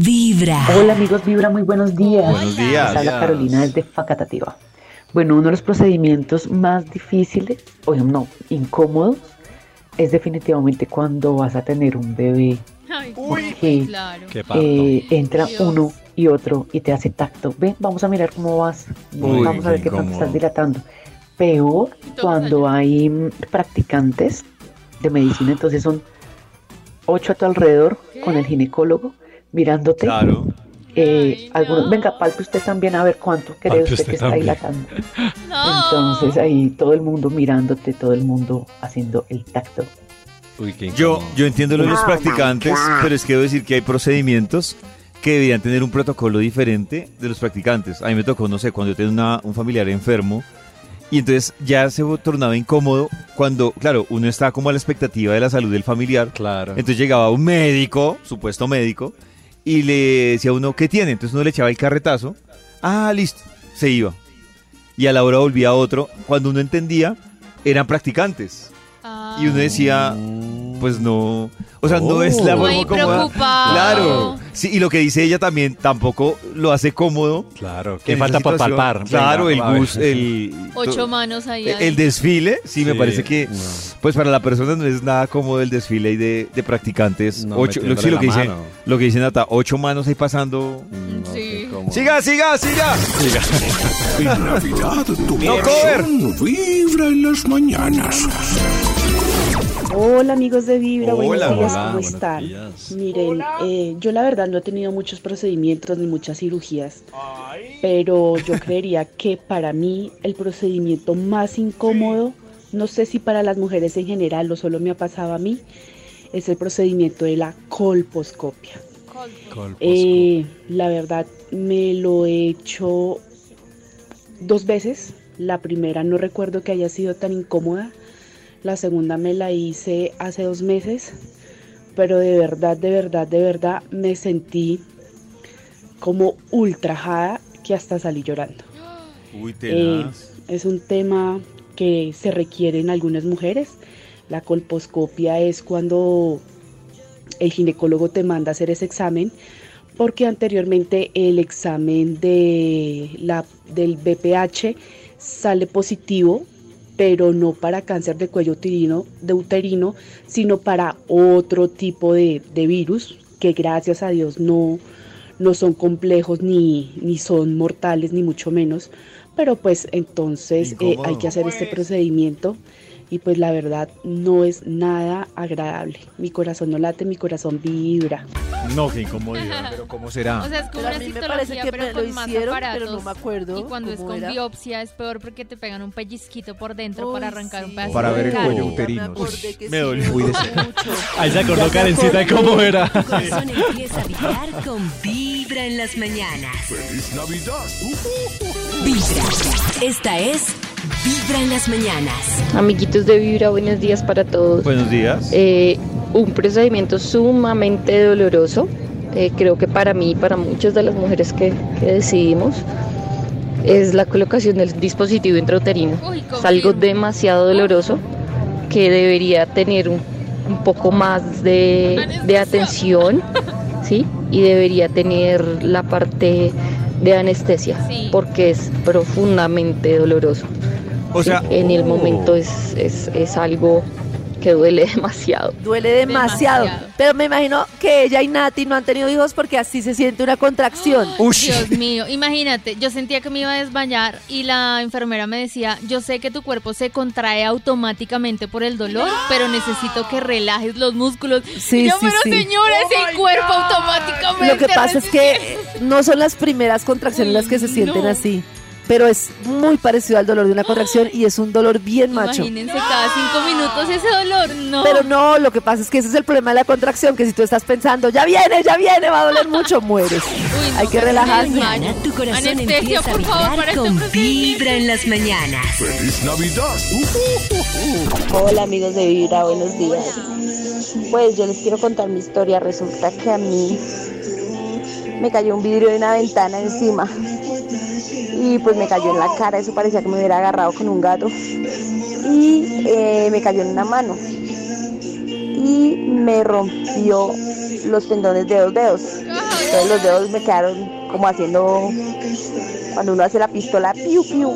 Vibra. Hola amigos Vibra, muy buenos días. Buenos días. Les habla Carolina desde Facatativa. Bueno, uno de los procedimientos más difíciles, o no, incómodos, es definitivamente cuando vas a tener un bebé. Ay, Porque claro. Qué parto. eh, entra Dios. uno y otro y te hace tacto. Ven, vamos a mirar cómo vas. Uy, vamos a ver qué tanto estás dilatando. Peor cuando hay mm, practicantes de medicina, entonces son ocho a tu alrededor con el ginecólogo mirándote. Claro. Eh, Ay, no. venga, palpe usted también a ver cuánto cree usted usted que está dilatando. No. Entonces ahí todo el mundo mirándote, todo el mundo haciendo el tacto. Uy, qué Yo, incómodo. yo entiendo lo de los practicantes, pero es que debo decir que hay procedimientos que deberían tener un protocolo diferente de los practicantes. A mí me tocó, no sé, cuando yo tenía una- un familiar enfermo y entonces ya se tornaba incómodo cuando, claro, uno está como a la expectativa de la salud del familiar. Claro. Entonces llegaba un médico, supuesto médico, y le decía a uno, ¿qué tiene? Entonces uno le echaba el carretazo. Ah, listo, se iba. Y a la hora volvía otro. Cuando uno entendía, eran practicantes. Y uno decía, pues no. O sea, no es la Oh. forma Muy cómoda. preocupado. Claro. Sí, y lo que dice ella también tampoco lo hace cómodo. Claro. en ¿Qué esa falta situación. palpar? Claro, Venga, a el ver. bus, el. Ocho manos ahí. el, el desfile, sí, me Sí, parece que, no. pues para la persona no es nada cómodo el desfile ahí de, de practicantes. No, ocho, lo, metiéndole sí, lo la que dice, mano. lo que dice Nata, ocho manos ahí pasando. No, Sí. Siga, siga, siga. En Navidad tu No, corazón vibra en las mañanas. Hola amigos de Vibra, buenos días, hola, ¿cómo buenos están? días. Miren, eh, yo la verdad no he tenido muchos procedimientos ni muchas cirugías, pero yo creería que para mí el procedimiento más incómodo, no sé si para las mujeres en general o solo me ha pasado a mí, es el procedimiento de la colposcopia. Eh, la verdad me lo he hecho dos veces. La primera no recuerdo que haya sido tan incómoda. La segunda me la hice hace dos meses. Pero de verdad, de verdad, de verdad me sentí como ultrajada que hasta salí llorando. Uy, Eh, es un tema que se requiere en algunas mujeres. La colposcopia es cuando el ginecólogo te manda a hacer ese examen porque anteriormente el examen de la, del BPH sale positivo, pero no para cáncer de cuello uterino, de uterino sino para otro tipo de, de virus que gracias a Dios no, no son complejos ni, ni son mortales, ni mucho menos. Pero pues entonces eh, hay que hacer este procedimiento y pues la verdad no es nada agradable. Mi corazón no late, mi corazón vibra. No, qué incomodidad, pero ¿cómo será? O sea, es como Pero una citología, parece que pero con más hicieron, aparatos. pero no me acuerdo Y cuando es con era. biopsia es peor porque te pegan un pellizquito por dentro Uy, para arrancar un sí. pedazo Para ver el cuello uterino. Me me dolió. mucho. Ahí se acordó Karencita de cómo era. Tu corazón empieza a vibrar con Vibra en las mañanas. ¡Feliz Navidad! Vibra. Esta es Vibra en las mañanas. Amiguitos de Vibra, buenos días para todos. Buenos días. Eh, un procedimiento sumamente doloroso, eh, creo que para mí y para muchas de las mujeres que, que decidimos, es la colocación del dispositivo intrauterino. Uy, Es algo demasiado doloroso que debería tener un, un poco más de, atención, ¿sí? Y debería tener la parte de anestesia, Sí. porque es profundamente doloroso. O sea, En el Oh. momento es, es, es algo que duele demasiado. Duele demasiado. Demasiado. Pero me imagino que ella y Nati no han tenido hijos porque así se siente una contracción. Dios mío, imagínate, yo sentía que me iba a desmayar y la enfermera me decía, yo sé que tu cuerpo se contrae automáticamente por el dolor, pero necesito que relajes los músculos. Sí, Y yo, sí, pero sí. señora, es el cuerpo automáticamente. Lo que pasa es que no son las primeras contracciones Uy, las que se sienten no. así. Pero es muy parecido al dolor de una contracción y es un dolor bien macho. Imagínense cada cinco minutos ese dolor, no. Pero no, lo que pasa es que ese es el problema de la contracción, que si tú estás pensando, ya viene, ya viene, va a doler mucho, mueres. Uy, no, Hay que relajarse. Mañana tu corazón Anestesia, empieza a por favor, para este con. Vibra en las mañanas. ¡Feliz Navidad! Hola amigos de Vibra, buenos días. Pues yo les quiero contar mi historia. Resulta que a mí me cayó un vidrio de una ventana encima y pues me cayó en la cara. Eso parecía que me hubiera agarrado con un gato y eh, me cayó en una mano y me rompió los tendones de dos dedos. Entonces los dedos me quedaron como haciendo, cuando uno hace la pistola, piu, piu.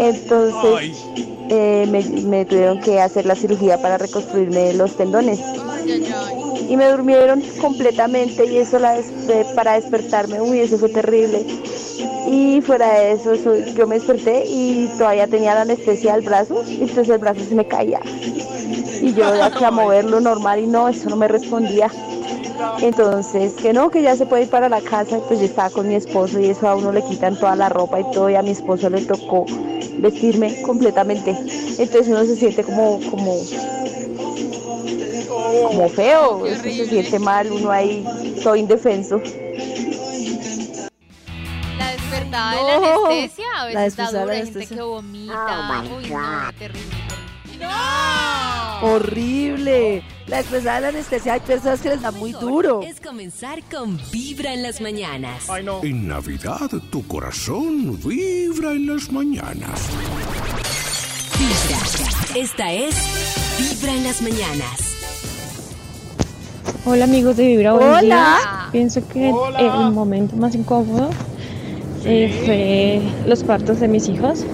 Entonces eh, me, me tuvieron que hacer la cirugía para reconstruirme los tendones. Y me durmieron completamente y eso la para despertarme, uy, eso fue terrible. Y fuera de eso, yo me desperté y todavía tenía la anestesia del brazo, y entonces el brazo se me caía. Y yo hacía moverlo normal y no, eso no me respondía. Entonces, que no, que ya se puede ir para la casa, pues yo estaba con mi esposo y eso a uno le quitan toda la ropa y todo, y a mi esposo le tocó vestirme completamente. Entonces uno se siente como, como, como feo, se siente mal, uno ahí todo indefenso. La de la anestesia a La veces despertada de dura, la hay gente que vomita. Uy, no, terrible. Horrible. La expresada de la anestesia hay personas que les da muy duro. Es comenzar con Vibra en las mañanas. En Navidad tu corazón vibra en las mañanas. Vibra. Esta es Vibra en las mañanas. Hola amigos de Vibra, Hola. días. Pienso que el momento más incómodo eh, fue los partos de mis hijos.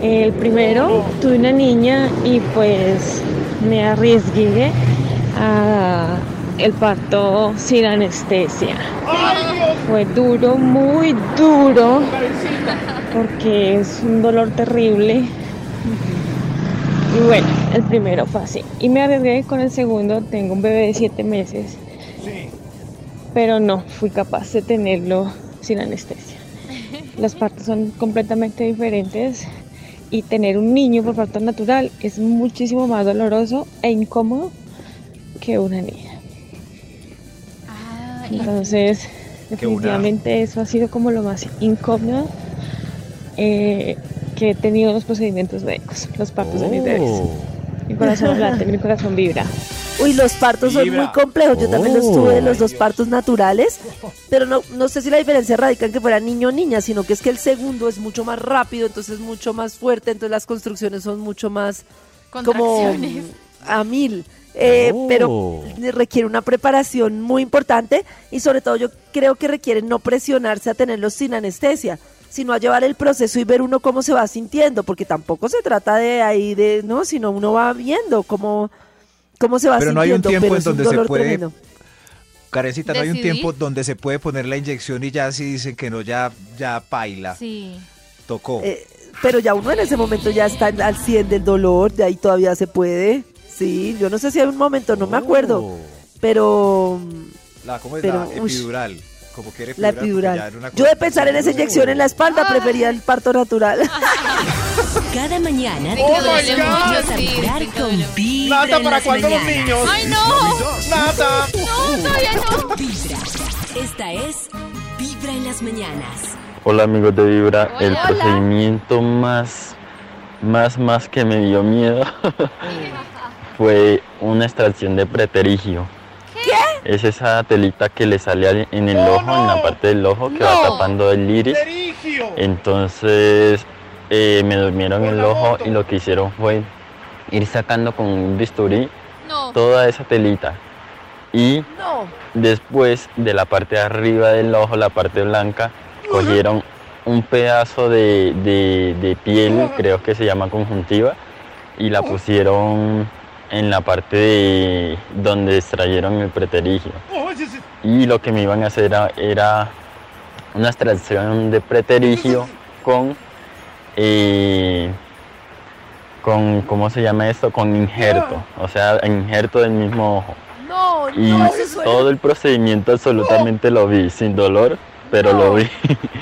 El primero tuve una niña y pues me arriesgué a el parto sin anestesia. Fue duro, muy duro, porque es un dolor terrible. Y bueno, el primero fue así. Y me arriesgué con el segundo, tengo un bebé de siete meses. Pero no, fui capaz de tenerlo sin anestesia. Los partos son completamente diferentes y tener un niño por parto natural es muchísimo más doloroso e incómodo que una niña. Ah, Entonces, definitivamente eso ha sido como lo más incómodo eh, que he tenido en los procedimientos médicos, los partos de mis bebés. Mi corazón late, mi corazón vibra. Uy, los partos son muy complejos. Yo también los tuve, los dos partos naturales. Pero no, no sé si la diferencia radica en que fuera niño o niña, sino que es que el segundo es mucho más rápido, entonces mucho más fuerte, entonces las construcciones son mucho más como a mil. Eh, Oh. Pero requiere una preparación muy importante y sobre todo yo creo que requiere no presionarse a tenerlos sin anestesia, sino a llevar el proceso y ver uno cómo se va sintiendo, porque tampoco se trata de ahí de, no, sino uno va viendo cómo, cómo se va Pero no hay un tiempo en donde se puede- tremendo. Carecita, no hay un tiempo donde se puede poner la inyección y ya si dicen que no, ya, ya paila. Sí. Tocó. Eh, pero ya uno en ese momento ya está al 100 del dolor, de ahí todavía se puede. Sí, yo no sé si hay un momento, no me acuerdo, Oh. pero La, ¿Cómo es pero, la uy. Como quiere la epidural. Yo de pensar en esa inyección en la espalda prefería el parto natural. Cada mañana te sí, que con. Vibra Nata, ¿para cuándo los niños? ¡Ay, no! Nata. No, todavía no. Vibra. Esta es Vibra en las mañanas. Hola amigos de Vibra, el Hola. procedimiento más, más, más que me dio miedo fue una extracción de preterigio. Es esa telita que le sale al- en el No, ojo, en la parte del ojo que No. va tapando el iris. Serigio. Entonces eh, me durmieron el ojo moto. y lo que hicieron fue ir sacando con un bisturí No. toda esa telita. Y. Después de la parte de arriba del ojo, la parte blanca, cogieron un pedazo de, de- de piel, creo que se llama conjuntiva, y la pusieron en la parte de donde extrayeron el preterigio. Y lo que me iban a hacer era, era una extracción de preterigio con, eh, con, ¿cómo se llama esto? Con injerto, o sea, injerto del mismo ojo. No, Y no, todo el procedimiento absolutamente lo vi, sin dolor, pero lo vi.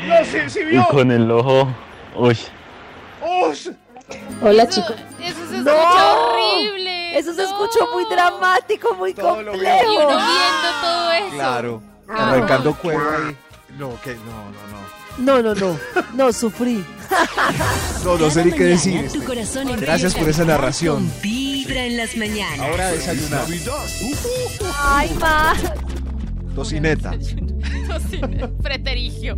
No, sí, sí y con el ojo, uy, Ush. Hola Eso- chicos. Eso se No. escucha horrible. Eso se escuchó muy dramático, muy Todo lo veo. Y complejo. uno viendo todo eso. Claro. Ah. Arrancando cuero ahí. No, que no, no, no. No, no, no, no, sufrí. No, no sé ni qué decir. tu corazón Gracias por esa narración. Vibra en las mañanas. Ahora desayunar. Navidad. Ay, ma. Tocineta. Preterigio.